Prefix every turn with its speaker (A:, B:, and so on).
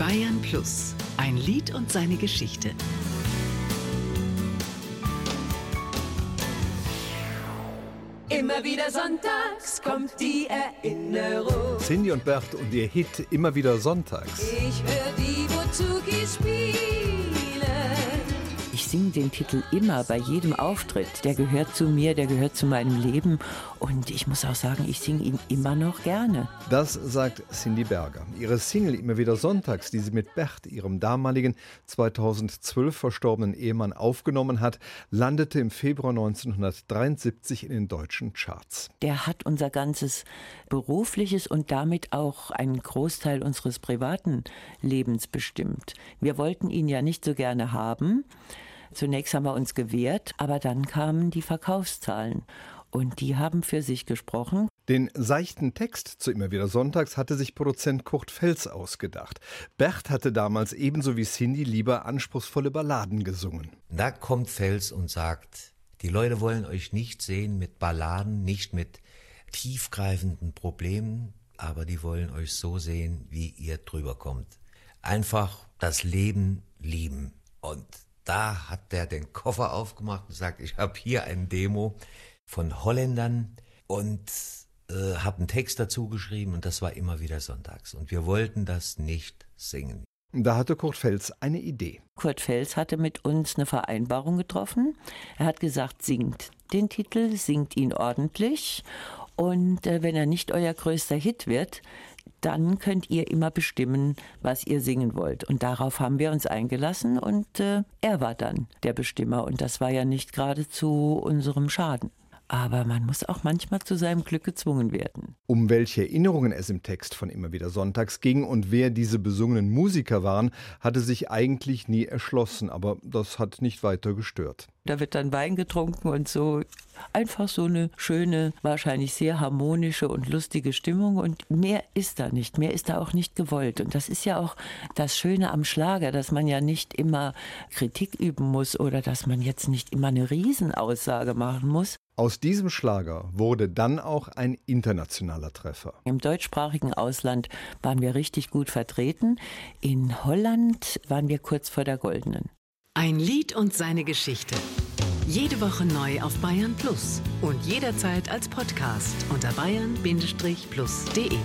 A: Bayern Plus, ein Lied und seine Geschichte.
B: Immer wieder sonntags kommt die Erinnerung.
C: Cindy und Bert und ihr Hit immer wieder sonntags.
B: Ich höre die Bouzouki spielen.
D: Ich singe den Titel immer bei jedem Auftritt. Der gehört zu mir, der gehört zu meinem Leben. Und ich muss auch sagen, ich singe ihn immer noch gerne.
C: Das sagt Cindy Berger. Ihre Single immer wieder sonntags, die sie mit Bert, ihrem damaligen 2012 verstorbenen Ehemann, aufgenommen hat, landete im Februar 1973 in den deutschen Charts.
D: Der hat unser ganzes berufliches und damit auch einen Großteil unseres privaten Lebens bestimmt. Wir wollten ihn ja nicht so gerne haben. Zunächst haben wir uns gewehrt, aber dann kamen die Verkaufszahlen. Und die haben für sich gesprochen.
C: Den seichten Text zu immer wieder Sonntags hatte sich Produzent Kurt Fels ausgedacht. Bert hatte damals ebenso wie Cindy lieber anspruchsvolle Balladen gesungen.
E: Da kommt Fels und sagt, die Leute wollen euch nicht sehen mit Balladen, nicht mit tiefgreifenden Problemen, aber die wollen euch so sehen, wie ihr drüber kommt. Einfach das Leben lieben. Und da hat der den Koffer aufgemacht und sagt, ich habe hier ein Demo von Holländern und äh, habe einen Text dazu geschrieben und das war immer wieder sonntags. Und wir wollten das nicht singen.
C: Da hatte Kurt Fels eine Idee.
D: Kurt Fels hatte mit uns eine Vereinbarung getroffen. Er hat gesagt, singt den Titel, singt ihn ordentlich und äh, wenn er nicht euer größter Hit wird, dann könnt ihr immer bestimmen, was ihr singen wollt. Und darauf haben wir uns eingelassen und äh, er war dann der Bestimmer und das war ja nicht gerade zu unserem Schaden. Aber man muss auch manchmal zu seinem Glück gezwungen werden.
C: Um welche Erinnerungen es im Text von Immer wieder Sonntags ging und wer diese besungenen Musiker waren, hatte sich eigentlich nie erschlossen, aber das hat nicht weiter gestört.
D: Da wird dann Wein getrunken und so einfach so eine schöne, wahrscheinlich sehr harmonische und lustige Stimmung und mehr ist da nicht, mehr ist da auch nicht gewollt. Und das ist ja auch das Schöne am Schlager, dass man ja nicht immer Kritik üben muss oder dass man jetzt nicht immer eine Riesenaussage machen muss.
C: Aus diesem Schlager wurde dann auch ein internationaler Treffer.
D: Im deutschsprachigen Ausland waren wir richtig gut vertreten. In Holland waren wir kurz vor der goldenen.
A: Ein Lied und seine Geschichte. Jede Woche neu auf Bayern Plus und jederzeit als Podcast unter bayern-plus.de.